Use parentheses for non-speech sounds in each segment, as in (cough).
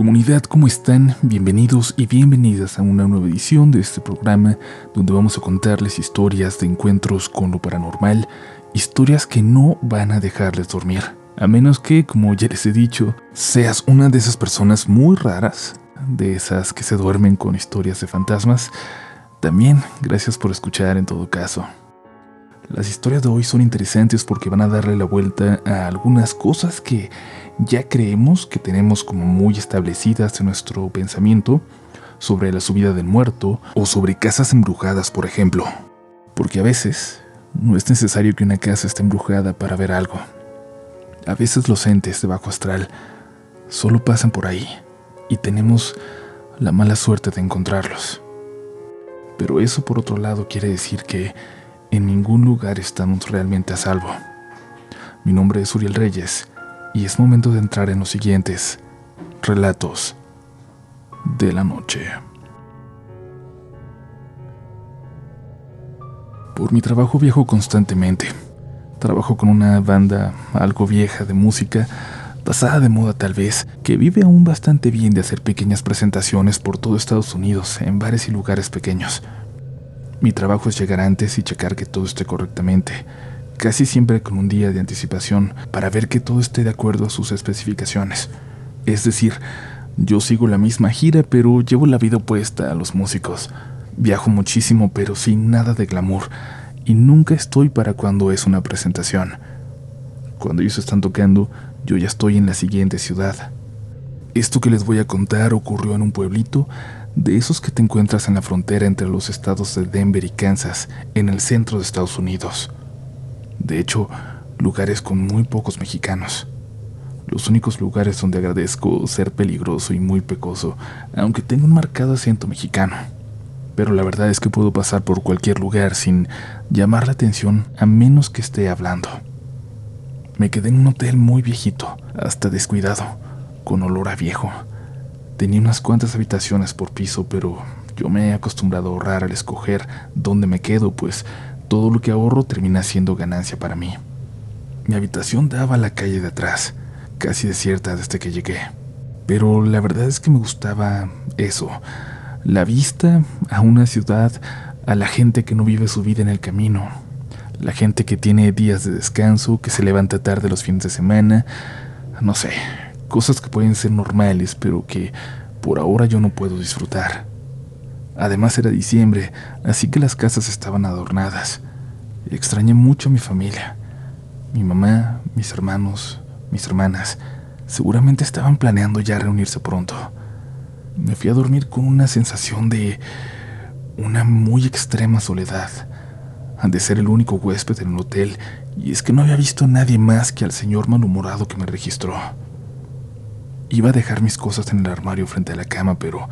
Comunidad, ¿cómo están? Bienvenidos y bienvenidas a una nueva edición de este programa donde vamos a contarles historias de encuentros con lo paranormal, historias que no van a dejarles dormir. A menos que, como ya les he dicho, seas una de esas personas muy raras, de esas que se duermen con historias de fantasmas. También, gracias por escuchar en todo caso. Las historias de hoy son interesantes porque van a darle la vuelta a algunas cosas que ya creemos que tenemos como muy establecidas en nuestro pensamiento sobre la subida del muerto o sobre casas embrujadas, por ejemplo. Porque a veces no es necesario que una casa esté embrujada para ver algo. A veces los entes de bajo astral solo pasan por ahí y tenemos la mala suerte de encontrarlos. Pero eso por otro lado quiere decir que en ningún lugar estamos realmente a salvo. Mi nombre es Uriel Reyes y es momento de entrar en los siguientes relatos de la noche. Por mi trabajo viajo constantemente. Trabajo con una banda algo vieja de música, pasada de moda tal vez, que vive aún bastante bien de hacer pequeñas presentaciones por todo Estados Unidos en bares y lugares pequeños. Mi trabajo es llegar antes y checar que todo esté correctamente, casi siempre con un día de anticipación para ver que todo esté de acuerdo a sus especificaciones. Es decir, yo sigo la misma gira, pero llevo la vida opuesta a los músicos. Viajo muchísimo, pero sin nada de glamour, y nunca estoy para cuando es una presentación. Cuando ellos están tocando, yo ya estoy en la siguiente ciudad. Esto que les voy a contar ocurrió en un pueblito de esos que te encuentras en la frontera entre los estados de Denver y Kansas, en el centro de Estados Unidos. De hecho, lugares con muy pocos mexicanos. Los únicos lugares donde agradezco ser peligroso y muy pecoso, aunque tengo un marcado acento mexicano. Pero la verdad es que puedo pasar por cualquier lugar sin llamar la atención a menos que esté hablando. Me quedé en un hotel muy viejito, hasta descuidado, con olor a viejo Tenía unas cuantas habitaciones por piso, pero yo me he acostumbrado a ahorrar al escoger dónde me quedo, pues todo lo que ahorro termina siendo ganancia para mí. Mi habitación daba a la calle de atrás, casi desierta desde que llegué. Pero la verdad es que me gustaba eso, la vista a una ciudad, a la gente que no vive su vida en el camino, la gente que tiene días de descanso, que se levanta tarde los fines de semana, no sé, cosas que pueden ser normales, pero que por ahora yo no puedo disfrutar. Además era diciembre, así que las casas estaban adornadas. Extrañé mucho a mi familia. Mi mamá, mis hermanos, mis hermanas, seguramente estaban planeando ya reunirse pronto. Me fui a dormir con una sensación de una muy extrema soledad. Han de ser el único huésped en el hotel, y es que no había visto a nadie más que al señor malhumorado que me registró. Iba a dejar mis cosas en el armario frente a la cama, pero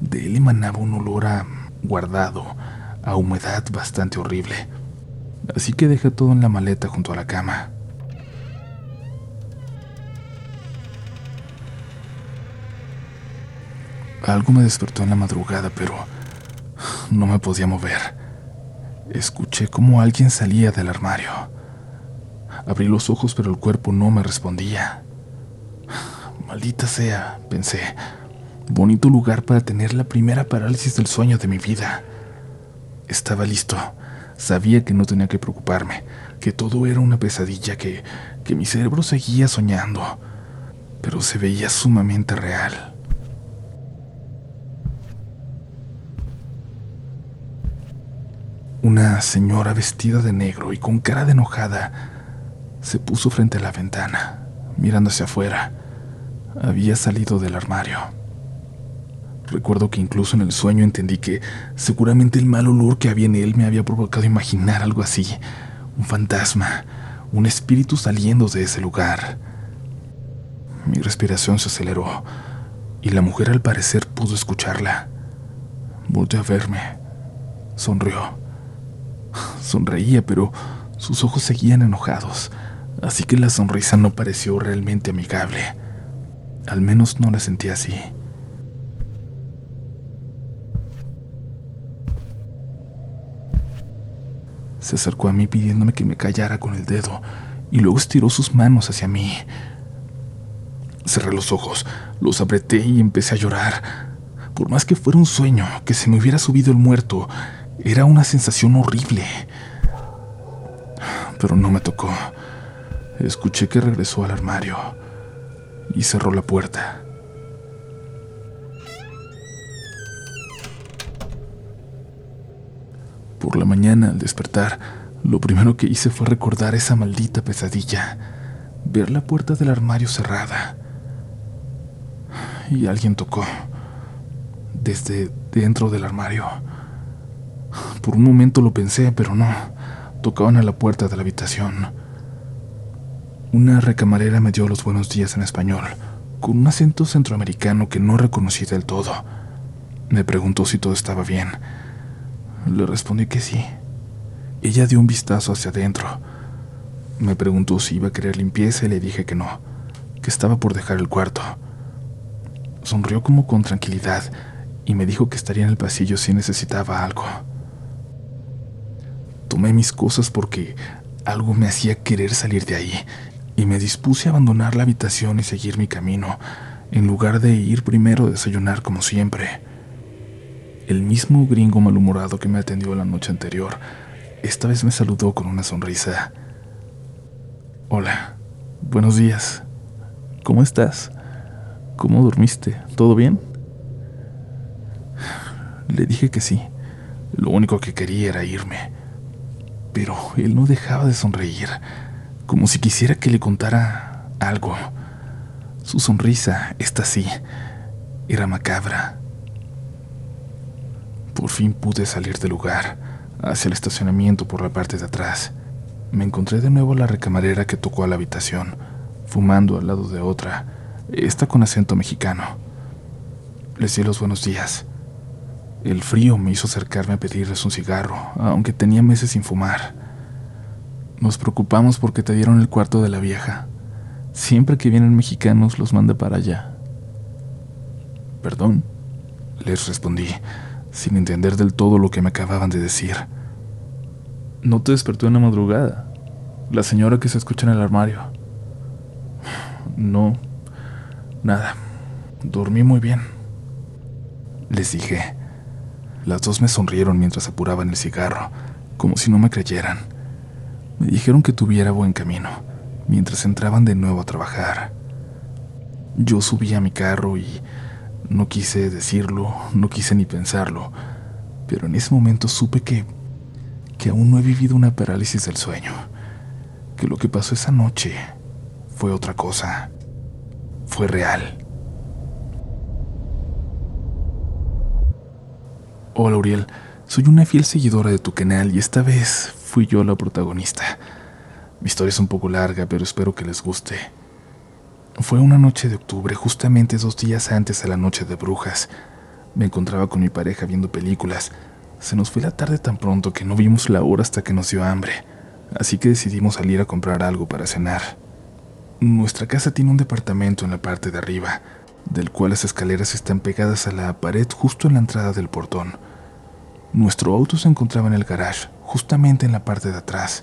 de él emanaba un olor a guardado, a humedad bastante horrible. Así que dejé todo en la maleta junto a la cama. Algo me despertó en la madrugada, pero no me podía mover. Escuché cómo alguien salía del armario. Abrí los ojos, pero el cuerpo no me respondía. Maldita sea, pensé. Bonito lugar para tener la primera parálisis del sueño de mi vida. Estaba listo. Sabía que no tenía que preocuparme, que todo era una pesadilla, que, que mi cerebro seguía soñando, pero se veía sumamente real. Una señora vestida de negro y con cara de enojada se puso frente a la ventana, mirando hacia afuera había salido del armario. Recuerdo que incluso en el sueño entendí que seguramente el mal olor que había en él me había provocado imaginar algo así, un fantasma, un espíritu saliendo de ese lugar. Mi respiración se aceleró y la mujer al parecer pudo escucharla. Volvió a verme. Sonrió. Sonreía, pero sus ojos seguían enojados, así que la sonrisa no pareció realmente amigable. Al menos no la sentí así. Se acercó a mí pidiéndome que me callara con el dedo y luego estiró sus manos hacia mí. Cerré los ojos, los apreté y empecé a llorar. Por más que fuera un sueño, que se me hubiera subido el muerto, era una sensación horrible. Pero no me tocó. Escuché que regresó al armario y cerró la puerta. Por la mañana, al despertar, lo primero que hice fue recordar esa maldita pesadilla, ver la puerta del armario cerrada. Y alguien tocó, desde dentro del armario. Por un momento lo pensé, pero no, tocaban a la puerta de la habitación. Una recamarera me dio los buenos días en español, con un acento centroamericano que no reconocí del todo. Me preguntó si todo estaba bien le respondí que sí. Ella dio un vistazo hacia adentro. Me preguntó si iba a querer limpieza y le dije que no, que estaba por dejar el cuarto. Sonrió como con tranquilidad y me dijo que estaría en el pasillo si necesitaba algo. Tomé mis cosas porque algo me hacía querer salir de ahí y me dispuse a abandonar la habitación y seguir mi camino, en lugar de ir primero a desayunar como siempre. El mismo gringo malhumorado que me atendió la noche anterior, esta vez me saludó con una sonrisa. Hola, buenos días. ¿Cómo estás? ¿Cómo dormiste? ¿Todo bien? Le dije que sí. Lo único que quería era irme. Pero él no dejaba de sonreír, como si quisiera que le contara algo. Su sonrisa, esta sí, era macabra por fin pude salir del lugar, hacia el estacionamiento por la parte de atrás. Me encontré de nuevo a la recamarera que tocó a la habitación, fumando al lado de otra, esta con acento mexicano. Les di los buenos días. El frío me hizo acercarme a pedirles un cigarro, aunque tenía meses sin fumar. Nos preocupamos porque te dieron el cuarto de la vieja. Siempre que vienen mexicanos los manda para allá. Perdón, les respondí, sin entender del todo lo que me acababan de decir. ¿No te despertó en la madrugada? La señora que se escucha en el armario. No, nada. Dormí muy bien. Les dije. Las dos me sonrieron mientras apuraban el cigarro, como si no me creyeran. Me dijeron que tuviera buen camino, mientras entraban de nuevo a trabajar. Yo subí a mi carro y no quise decirlo, no quise ni pensarlo, pero en ese momento supe que, que aún no he vivido una parálisis del sueño, que lo que pasó esa noche fue otra cosa, fue real. Hola Uriel, soy una fiel seguidora de tu canal y esta vez fui yo la protagonista. Mi historia es un poco larga, pero espero que les guste. Fue una noche de octubre, justamente dos días antes de la noche de brujas. Me encontraba con mi pareja viendo películas. Se nos fue la tarde tan pronto que no vimos la hora hasta que nos dio hambre, así que decidimos salir a comprar algo para cenar. Nuestra casa tiene un departamento en la parte de arriba, del cual las escaleras están pegadas a la pared justo en la entrada del portón. Nuestro auto se encontraba en el garage, justamente en la parte de atrás,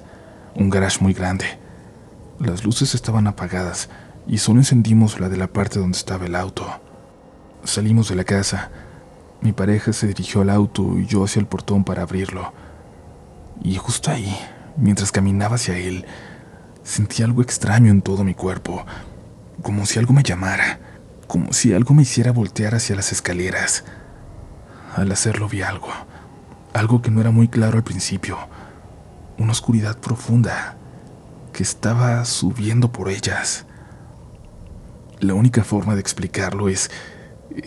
un garage muy grande. Las luces estaban apagadas, y solo encendimos la de la parte donde estaba el auto. Salimos de la casa. Mi pareja se dirigió al auto y yo hacia el portón para abrirlo. Y justo ahí, mientras caminaba hacia él, sentí algo extraño en todo mi cuerpo, como si algo me llamara, como si algo me hiciera voltear hacia las escaleras. Al hacerlo vi algo, algo que no era muy claro al principio, una oscuridad profunda que estaba subiendo por ellas. La única forma de explicarlo es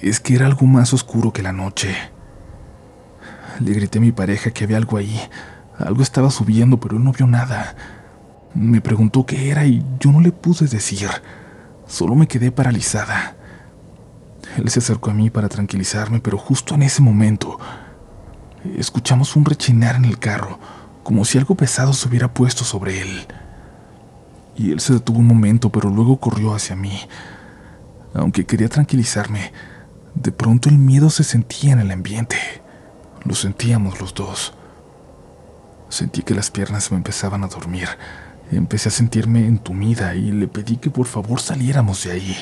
es que era algo más oscuro que la noche. Le grité a mi pareja que había algo ahí. Algo estaba subiendo, pero él no vio nada. Me preguntó qué era y yo no le pude decir. Solo me quedé paralizada. Él se acercó a mí para tranquilizarme, pero justo en ese momento escuchamos un rechinar en el carro, como si algo pesado se hubiera puesto sobre él. Y él se detuvo un momento, pero luego corrió hacia mí. Aunque quería tranquilizarme, de pronto el miedo se sentía en el ambiente. Lo sentíamos los dos. Sentí que las piernas me empezaban a dormir. Empecé a sentirme entumida y le pedí que por favor saliéramos de ahí.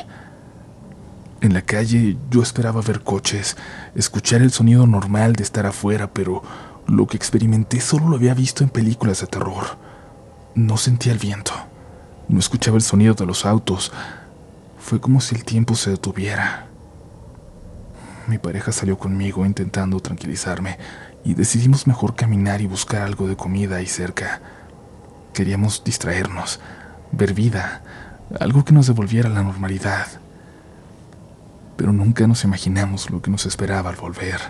En la calle yo esperaba ver coches, escuchar el sonido normal de estar afuera, pero lo que experimenté solo lo había visto en películas de terror. No sentía el viento, no escuchaba el sonido de los autos. Fue como si el tiempo se detuviera. Mi pareja salió conmigo intentando tranquilizarme y decidimos mejor caminar y buscar algo de comida ahí cerca. Queríamos distraernos, ver vida, algo que nos devolviera la normalidad pero nunca nos imaginamos lo que nos esperaba al volver.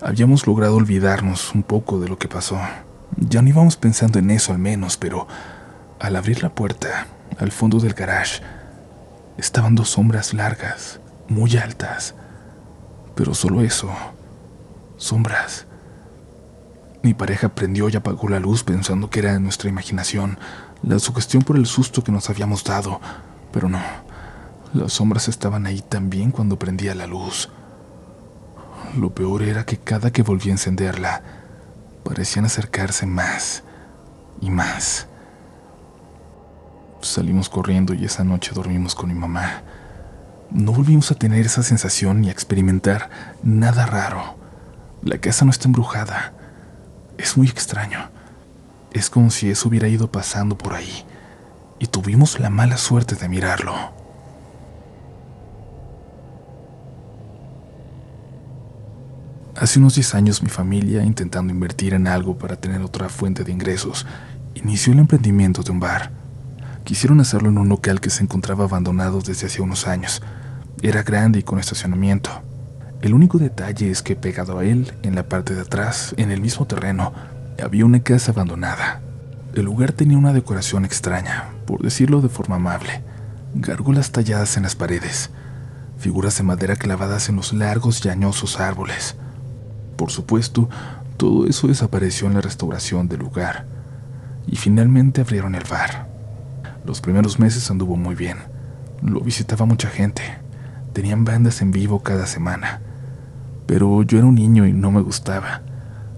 Habíamos logrado olvidarnos un poco de lo que pasó. Ya no íbamos pensando en eso al menos, pero al abrir la puerta, al fondo del garage, estaban dos sombras largas, muy altas. Pero solo eso, sombras. Mi pareja prendió y apagó la luz pensando que era nuestra imaginación, la sugestión por el susto que nos habíamos dado, pero no. Las sombras estaban ahí también cuando prendía la luz. Lo peor era que cada que volvía a encenderla, parecían acercarse más y más. Salimos corriendo y esa noche dormimos con mi mamá. No volvimos a tener esa sensación ni a experimentar nada raro. La casa no está embrujada. Es muy extraño. Es como si eso hubiera ido pasando por ahí y tuvimos la mala suerte de mirarlo. Hace unos 10 años mi familia, intentando invertir en algo para tener otra fuente de ingresos, inició el emprendimiento de un bar. Quisieron hacerlo en un local que se encontraba abandonado desde hace unos años. Era grande y con estacionamiento. El único detalle es que pegado a él, en la parte de atrás, en el mismo terreno, había una casa abandonada. El lugar tenía una decoración extraña, por decirlo de forma amable. Gárgolas talladas en las paredes, figuras de madera clavadas en los largos y añosos árboles, por supuesto, todo eso desapareció en la restauración del lugar y finalmente abrieron el bar. Los primeros meses anduvo muy bien. Lo visitaba mucha gente. Tenían bandas en vivo cada semana. Pero yo era un niño y no me gustaba.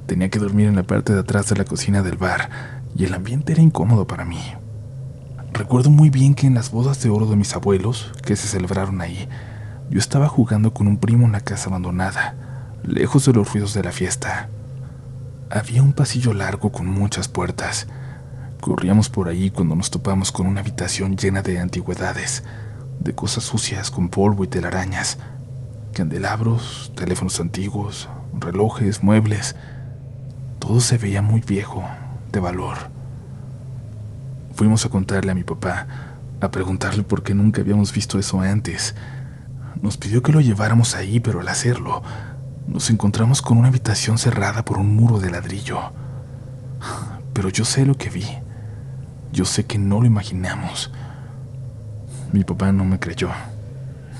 Tenía que dormir en la parte de atrás de la cocina del bar y el ambiente era incómodo para mí. Recuerdo muy bien que en las bodas de oro de mis abuelos, que se celebraron ahí, yo estaba jugando con un primo en la casa abandonada lejos de los ruidos de la fiesta. Había un pasillo largo con muchas puertas. Corríamos por ahí cuando nos topamos con una habitación llena de antigüedades, de cosas sucias con polvo y telarañas, candelabros, teléfonos antiguos, relojes, muebles. Todo se veía muy viejo, de valor. Fuimos a contarle a mi papá, a preguntarle por qué nunca habíamos visto eso antes. Nos pidió que lo lleváramos ahí, pero al hacerlo, nos encontramos con una habitación cerrada por un muro de ladrillo. Pero yo sé lo que vi. Yo sé que no lo imaginamos. Mi papá no me creyó.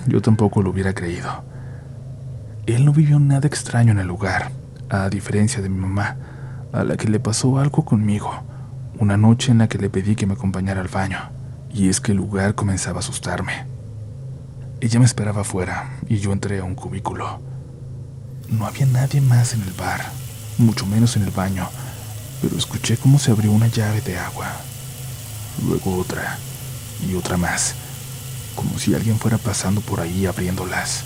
Yo tampoco lo hubiera creído. Él no vivió nada extraño en el lugar, a diferencia de mi mamá, a la que le pasó algo conmigo, una noche en la que le pedí que me acompañara al baño, y es que el lugar comenzaba a asustarme. Ella me esperaba afuera y yo entré a un cubículo. No había nadie más en el bar, mucho menos en el baño, pero escuché cómo se abrió una llave de agua. Luego otra y otra más, como si alguien fuera pasando por ahí abriéndolas.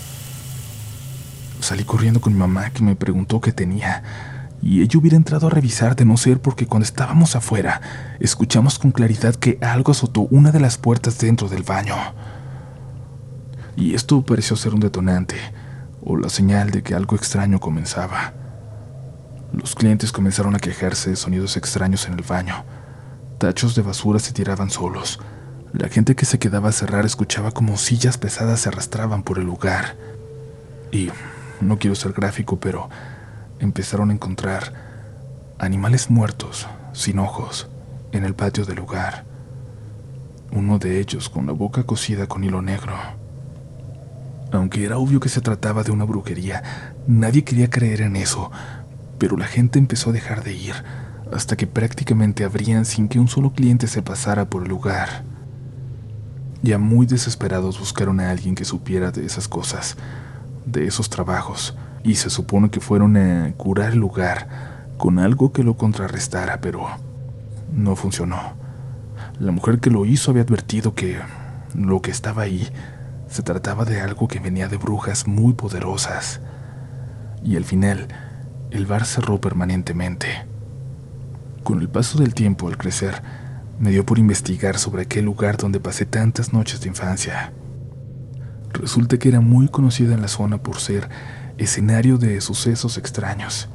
Salí corriendo con mi mamá que me preguntó qué tenía, y ella hubiera entrado a revisar de no ser porque cuando estábamos afuera, escuchamos con claridad que algo azotó una de las puertas dentro del baño. Y esto pareció ser un detonante o la señal de que algo extraño comenzaba. Los clientes comenzaron a quejarse de sonidos extraños en el baño. Tachos de basura se tiraban solos. La gente que se quedaba a cerrar escuchaba como sillas pesadas se arrastraban por el lugar. Y no quiero ser gráfico, pero empezaron a encontrar animales muertos, sin ojos, en el patio del lugar. Uno de ellos con la boca cosida con hilo negro. Aunque era obvio que se trataba de una brujería, nadie quería creer en eso, pero la gente empezó a dejar de ir, hasta que prácticamente abrían sin que un solo cliente se pasara por el lugar. Ya muy desesperados buscaron a alguien que supiera de esas cosas, de esos trabajos, y se supone que fueron a curar el lugar con algo que lo contrarrestara, pero no funcionó. La mujer que lo hizo había advertido que lo que estaba ahí Se trataba de algo que venía de brujas muy poderosas. Y al final, el bar cerró permanentemente. Con el paso del tiempo al crecer, me dio por investigar sobre aquel lugar donde pasé tantas noches de infancia. Resulta que era muy conocida en la zona por ser escenario de sucesos extraños,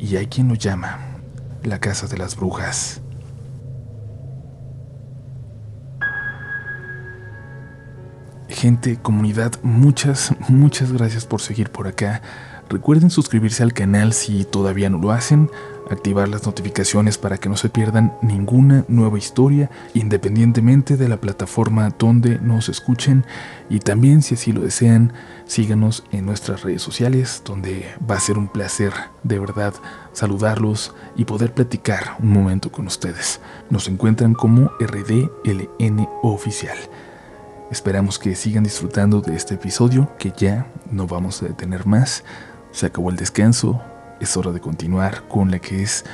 y hay quien lo llama la Casa de las Brujas. Gente, comunidad, muchas, muchas gracias por seguir por acá. Recuerden suscribirse al canal si todavía no lo hacen, activar las notificaciones para que no se pierdan ninguna nueva historia, independientemente de la plataforma donde nos escuchen. Y también, si así lo desean, síganos en nuestras redes sociales, donde va a ser un placer de verdad saludarlos y poder platicar un momento con ustedes. Nos encuentran como RDLN Oficial. Esperamos que sigan disfrutando de este episodio, que ya no vamos a detener más. Se acabó el descanso, es hora de continuar con la que es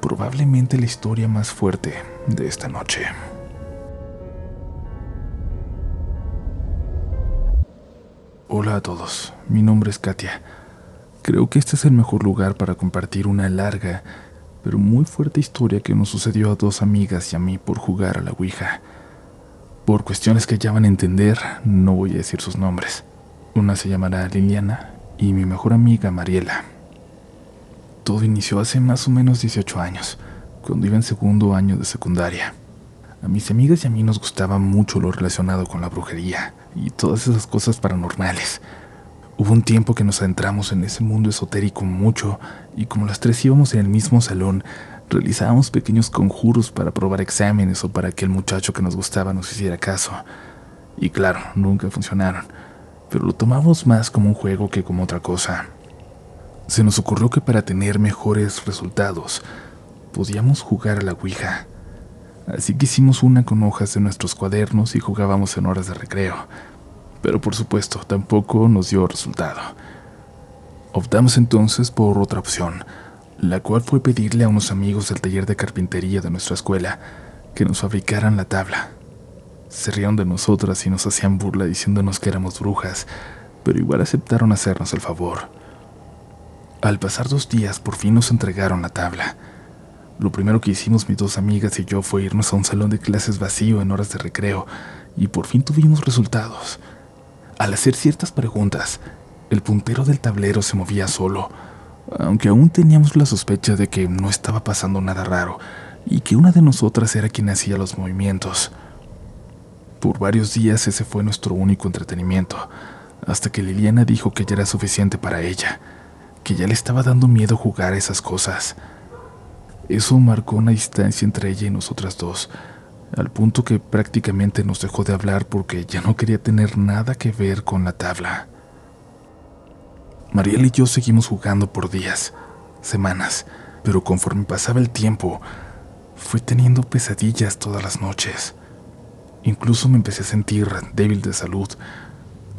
probablemente la historia más fuerte de esta noche. Hola a todos, mi nombre es Katia. Creo que este es el mejor lugar para compartir una larga, pero muy fuerte historia que nos sucedió a dos amigas y a mí por jugar a la Ouija. Por cuestiones que ya van a entender, no voy a decir sus nombres. Una se llamará Liliana y mi mejor amiga Mariela. Todo inició hace más o menos 18 años, cuando iba en segundo año de secundaria. A mis amigas y a mí nos gustaba mucho lo relacionado con la brujería y todas esas cosas paranormales. Hubo un tiempo que nos adentramos en ese mundo esotérico mucho y como las tres íbamos en el mismo salón, realizábamos pequeños conjuros para probar exámenes o para que el muchacho que nos gustaba nos hiciera caso. Y claro, nunca funcionaron, pero lo tomamos más como un juego que como otra cosa. Se nos ocurrió que para tener mejores resultados, podíamos jugar a la Ouija. Así que hicimos una con hojas de nuestros cuadernos y jugábamos en horas de recreo. Pero por supuesto, tampoco nos dio resultado. Optamos entonces por otra opción, la cual fue pedirle a unos amigos del taller de carpintería de nuestra escuela que nos fabricaran la tabla. Se rieron de nosotras y nos hacían burla diciéndonos que éramos brujas, pero igual aceptaron hacernos el favor. Al pasar dos días, por fin nos entregaron la tabla. Lo primero que hicimos mis dos amigas y yo fue irnos a un salón de clases vacío en horas de recreo, y por fin tuvimos resultados. Al hacer ciertas preguntas, el puntero del tablero se movía solo, aunque aún teníamos la sospecha de que no estaba pasando nada raro y que una de nosotras era quien hacía los movimientos. Por varios días ese fue nuestro único entretenimiento, hasta que Liliana dijo que ya era suficiente para ella, que ya le estaba dando miedo jugar esas cosas. Eso marcó una distancia entre ella y nosotras dos, al punto que prácticamente nos dejó de hablar porque ya no quería tener nada que ver con la tabla. Mariel y yo seguimos jugando por días, semanas, pero conforme pasaba el tiempo, fui teniendo pesadillas todas las noches. Incluso me empecé a sentir débil de salud.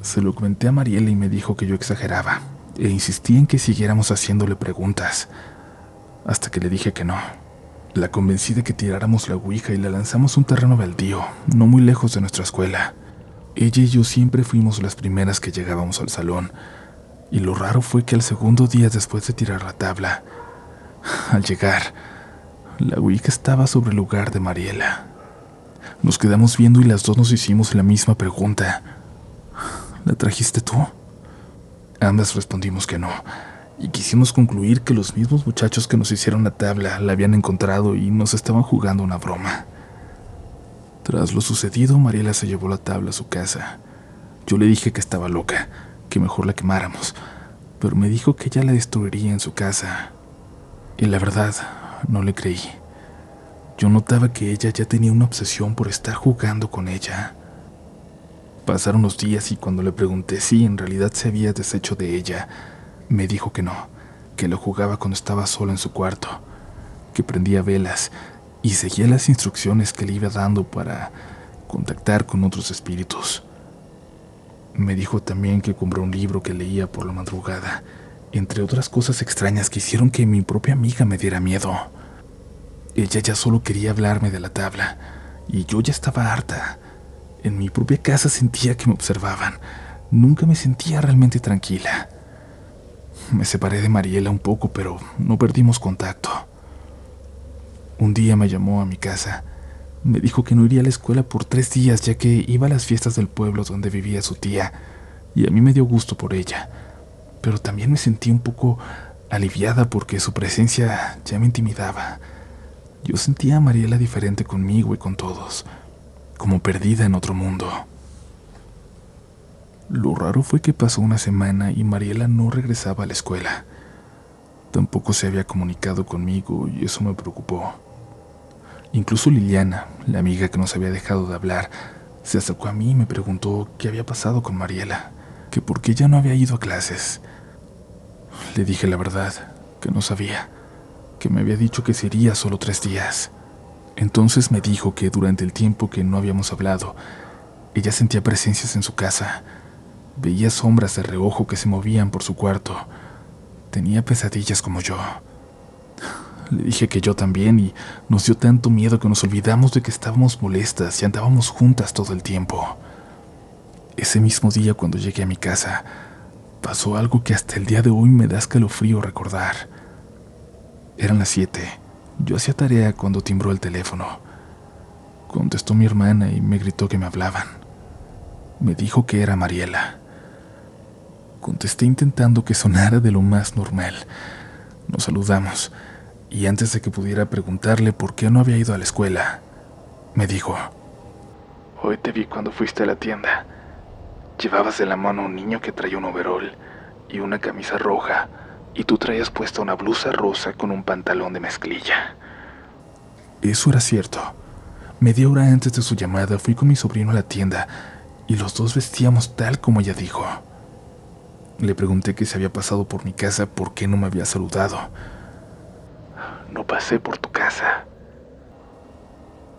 Se lo comenté a Mariela y me dijo que yo exageraba, e insistí en que siguiéramos haciéndole preguntas, hasta que le dije que no. La convencí de que tiráramos la ouija y la lanzamos a un terreno baldío, no muy lejos de nuestra escuela. Ella y yo siempre fuimos las primeras que llegábamos al salón, y lo raro fue que al segundo día después de tirar la tabla, al llegar, la Ouija estaba sobre el lugar de Mariela. Nos quedamos viendo y las dos nos hicimos la misma pregunta. ¿La trajiste tú? Ambas respondimos que no, y quisimos concluir que los mismos muchachos que nos hicieron la tabla la habían encontrado y nos estaban jugando una broma. Tras lo sucedido, Mariela se llevó la tabla a su casa. Yo le dije que estaba loca, que mejor la quemáramos, pero me dijo que ella la destruiría en su casa. Y la verdad, no le creí. Yo notaba que ella ya tenía una obsesión por estar jugando con ella. Pasaron los días y cuando le pregunté si en realidad se había deshecho de ella, me dijo que no, que lo jugaba cuando estaba solo en su cuarto, que prendía velas y seguía las instrucciones que le iba dando para contactar con otros espíritus. Me dijo también que compró un libro que leía por la madrugada, entre otras cosas extrañas que hicieron que mi propia amiga me diera miedo. Ella ya solo quería hablarme de la tabla, y yo ya estaba harta. En mi propia casa sentía que me observaban. Nunca me sentía realmente tranquila. Me separé de Mariela un poco, pero no perdimos contacto. Un día me llamó a mi casa. Me dijo que no iría a la escuela por tres días ya que iba a las fiestas del pueblo donde vivía su tía, y a mí me dio gusto por ella, pero también me sentí un poco aliviada porque su presencia ya me intimidaba. Yo sentía a Mariela diferente conmigo y con todos, como perdida en otro mundo. Lo raro fue que pasó una semana y Mariela no regresaba a la escuela. Tampoco se había comunicado conmigo y eso me preocupó. Incluso Liliana, la amiga que nos había dejado de hablar, se acercó a mí y me preguntó qué había pasado con Mariela, que por qué ya no había ido a clases. Le dije la verdad, que no sabía, que me había dicho que sería solo tres días. Entonces me dijo que durante el tiempo que no habíamos hablado, ella sentía presencias en su casa, Veía sombras de reojo que se movían por su cuarto. Tenía pesadillas como yo. Le dije que yo también y nos dio tanto miedo que nos olvidamos de que estábamos molestas y andábamos juntas todo el tiempo. Ese mismo día cuando llegué a mi casa, pasó algo que hasta el día de hoy me da escalofrío recordar. Eran las siete. Yo hacía tarea cuando timbró el teléfono. Contestó mi hermana y me gritó que me hablaban. Me dijo que era Mariela. Contesté intentando que sonara de lo más normal. Nos saludamos, y antes de que pudiera preguntarle por qué no había ido a la escuela, me dijo, Hoy te vi cuando fuiste a la tienda. Llevabas de la mano a un niño que traía un overol y una camisa roja, y tú traías puesta una blusa rosa con un pantalón de mezclilla. Eso era cierto. Media hora antes de su llamada fui con mi sobrino a la tienda y los dos vestíamos tal como ella dijo. Le pregunté qué se había pasado por mi casa, por qué no me había saludado. No pasé por tu casa.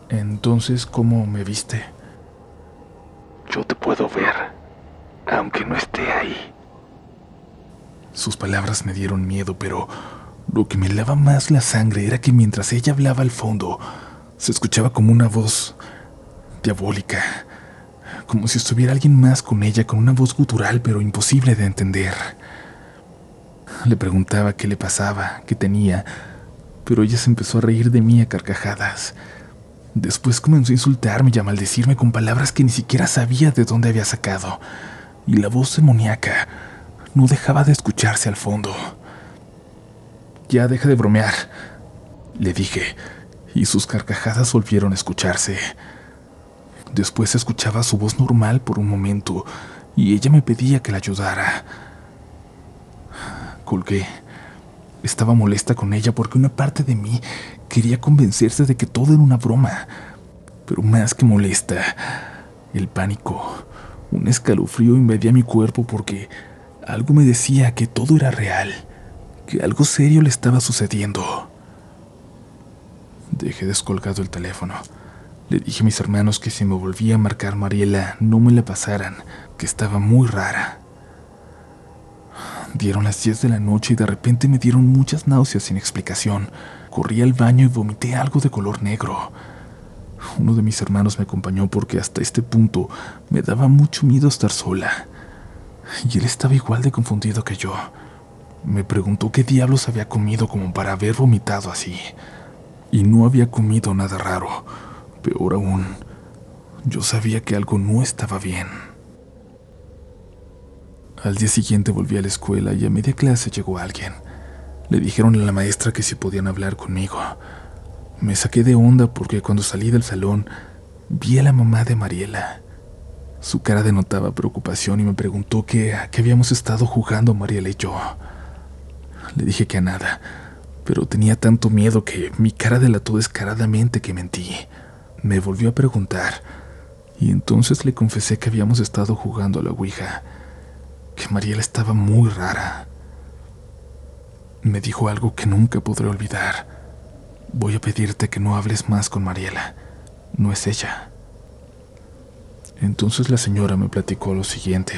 Entonces, ¿cómo me viste? Yo te puedo ver, aunque no esté ahí. Sus palabras me dieron miedo, pero lo que me lava más la sangre era que mientras ella hablaba al fondo, se escuchaba como una voz diabólica como si estuviera alguien más con ella con una voz gutural pero imposible de entender. Le preguntaba qué le pasaba, qué tenía, pero ella se empezó a reír de mí a carcajadas. Después comenzó a insultarme y a maldecirme con palabras que ni siquiera sabía de dónde había sacado, y la voz demoníaca no dejaba de escucharse al fondo. Ya deja de bromear, le dije, y sus carcajadas volvieron a escucharse. Después escuchaba su voz normal por un momento y ella me pedía que la ayudara. Colgué. Estaba molesta con ella porque una parte de mí quería convencerse de que todo era una broma. Pero más que molesta, el pánico, un escalofrío invadía mi cuerpo porque algo me decía que todo era real, que algo serio le estaba sucediendo. Dejé descolgado el teléfono. Le dije a mis hermanos que si me volvía a marcar Mariela, no me la pasaran, que estaba muy rara. Dieron las 10 de la noche y de repente me dieron muchas náuseas sin explicación. Corrí al baño y vomité algo de color negro. Uno de mis hermanos me acompañó porque hasta este punto me daba mucho miedo estar sola. Y él estaba igual de confundido que yo. Me preguntó qué diablos había comido como para haber vomitado así. Y no había comido nada raro Peor aún, yo sabía que algo no estaba bien. Al día siguiente volví a la escuela y a media clase llegó alguien. Le dijeron a la maestra que si podían hablar conmigo. Me saqué de onda porque cuando salí del salón vi a la mamá de Mariela. Su cara denotaba preocupación y me preguntó qué a qué habíamos estado jugando Mariela y yo. Le dije que a nada, pero tenía tanto miedo que mi cara delató descaradamente que mentí. Me volvió a preguntar, y entonces le confesé que habíamos estado jugando a la Ouija, que Mariela estaba muy rara. Me dijo algo que nunca podré olvidar. Voy a pedirte que no hables más con Mariela. No es ella. Entonces la señora me platicó lo siguiente.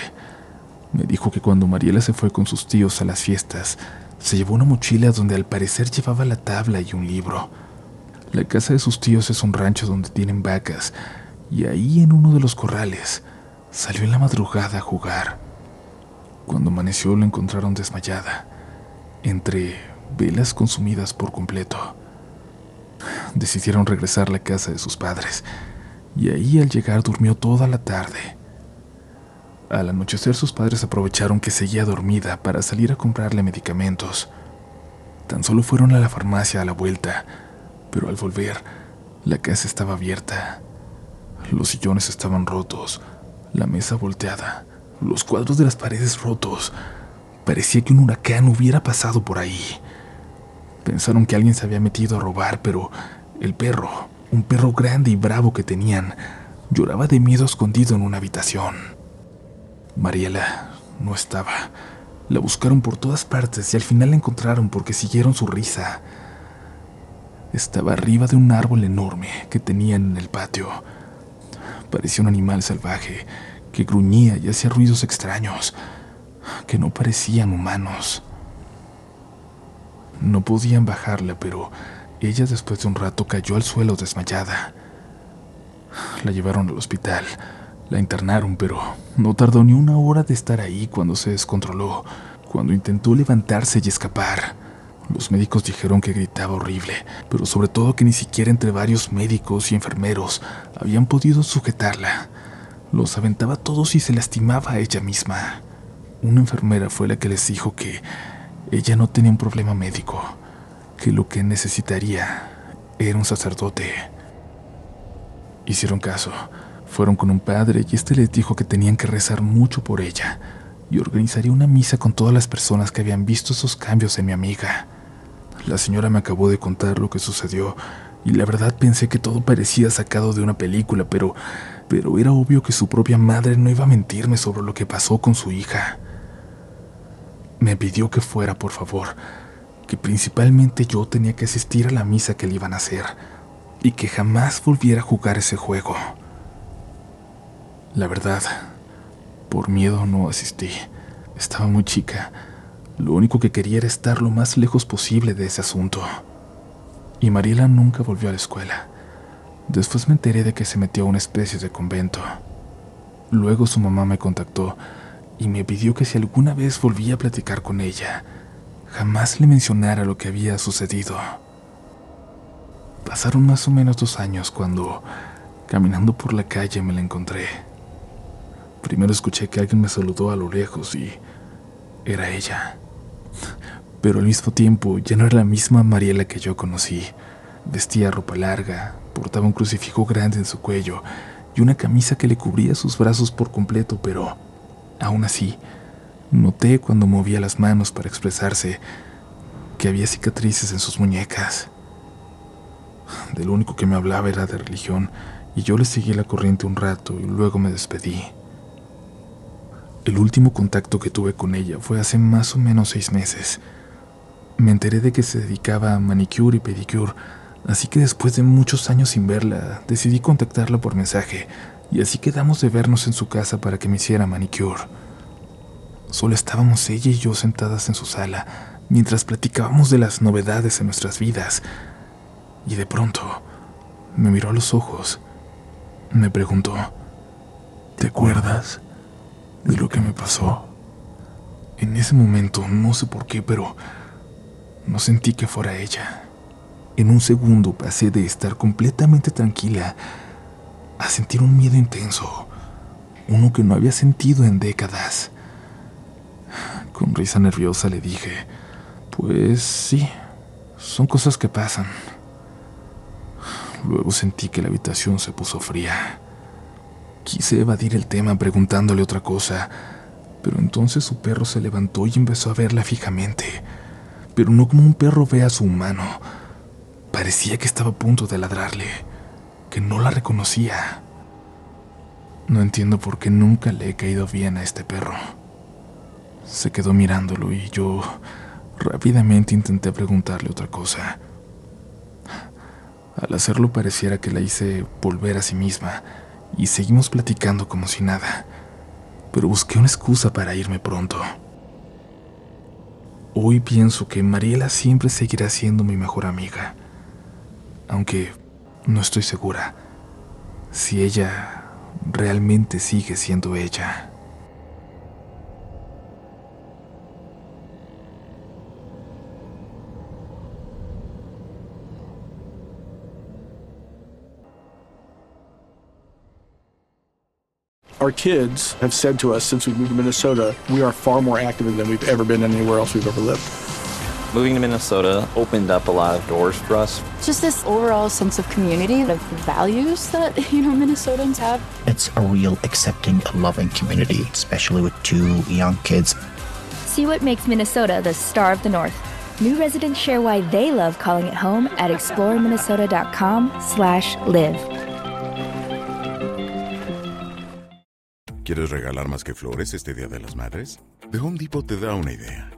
Me dijo que cuando Mariela se fue con sus tíos a las fiestas, se llevó una mochila donde al parecer llevaba la tabla y un libro. La casa de sus tíos es un rancho donde tienen vacas, y ahí en uno de los corrales salió en la madrugada a jugar. Cuando amaneció la encontraron desmayada, entre velas consumidas por completo. Decidieron regresar a la casa de sus padres, y ahí al llegar durmió toda la tarde. Al anochecer sus padres aprovecharon que seguía dormida para salir a comprarle medicamentos. Tan solo fueron a la farmacia a la vuelta, pero al volver, la casa estaba abierta. Los sillones estaban rotos, la mesa volteada, los cuadros de las paredes rotos. Parecía que un huracán hubiera pasado por ahí. Pensaron que alguien se había metido a robar, pero el perro, un perro grande y bravo que tenían, lloraba de miedo escondido en una habitación. Mariela no estaba. La buscaron por todas partes y al final la encontraron porque siguieron su risa. Estaba arriba de un árbol enorme que tenían en el patio. Parecía un animal salvaje que gruñía y hacía ruidos extraños que no parecían humanos. No podían bajarla, pero ella después de un rato cayó al suelo desmayada. La llevaron al hospital. La internaron, pero no tardó ni una hora de estar ahí cuando se descontroló, cuando intentó levantarse y escapar. Los médicos dijeron que gritaba horrible, pero sobre todo que ni siquiera entre varios médicos y enfermeros habían podido sujetarla. Los aventaba todos y se lastimaba a ella misma. Una enfermera fue la que les dijo que ella no tenía un problema médico, que lo que necesitaría era un sacerdote. Hicieron caso fueron con un padre y este les dijo que tenían que rezar mucho por ella y organizaría una misa con todas las personas que habían visto esos cambios en mi amiga. La señora me acabó de contar lo que sucedió y la verdad pensé que todo parecía sacado de una película, pero pero era obvio que su propia madre no iba a mentirme sobre lo que pasó con su hija. Me pidió que fuera, por favor, que principalmente yo tenía que asistir a la misa que le iban a hacer y que jamás volviera a jugar ese juego. La verdad, por miedo no asistí. Estaba muy chica. Lo único que quería era estar lo más lejos posible de ese asunto. Y Mariela nunca volvió a la escuela. Después me enteré de que se metió a una especie de convento. Luego su mamá me contactó y me pidió que si alguna vez volvía a platicar con ella, jamás le mencionara lo que había sucedido. Pasaron más o menos dos años cuando, caminando por la calle, me la encontré. Primero escuché que alguien me saludó a lo lejos y era ella. Pero al mismo tiempo ya no era la misma Mariela que yo conocí. Vestía ropa larga, portaba un crucifijo grande en su cuello y una camisa que le cubría sus brazos por completo, pero aún así, noté cuando movía las manos para expresarse que había cicatrices en sus muñecas. De lo único que me hablaba era de religión y yo le seguí la corriente un rato y luego me despedí. El último contacto que tuve con ella fue hace más o menos seis meses. Me enteré de que se dedicaba a manicure y pedicure, así que después de muchos años sin verla, decidí contactarla por mensaje, y así quedamos de vernos en su casa para que me hiciera manicure. Solo estábamos ella y yo sentadas en su sala, mientras platicábamos de las novedades en nuestras vidas, y de pronto me miró a los ojos. Me preguntó, ¿te acuerdas? de lo que me pasó. En ese momento, no sé por qué, pero no sentí que fuera ella. En un segundo pasé de estar completamente tranquila a sentir un miedo intenso, uno que no había sentido en décadas. Con risa nerviosa le dije, pues sí, son cosas que pasan. Luego sentí que la habitación se puso fría. Quise evadir el tema preguntándole otra cosa, pero entonces su perro se levantó y empezó a verla fijamente, pero no como un perro ve a su humano. Parecía que estaba a punto de ladrarle, que no la reconocía. No entiendo por qué nunca le he caído bien a este perro. Se quedó mirándolo y yo rápidamente intenté preguntarle otra cosa. Al hacerlo pareciera que la hice volver a sí misma y seguimos platicando como si nada, pero busqué una excusa para irme pronto. Hoy pienso que Mariela siempre seguirá siendo mi mejor amiga, aunque no estoy segura. si ella realmente sigue siendo ella. Our kids have said to us since we moved to Minnesota, we are far more active than we've ever been anywhere else we've ever lived. Moving to Minnesota opened up a lot of doors for us. Just this overall sense of community, of values that, (laughs) you know, Minnesotans have. It's a real accepting, loving community, especially with two young kids. See what makes Minnesota the star of the North. New residents share why they love calling it home at exploreminnesota.com slash live. ¿Quieres regalar más que flores este Día de las Madres? The Home Depot te da una idea.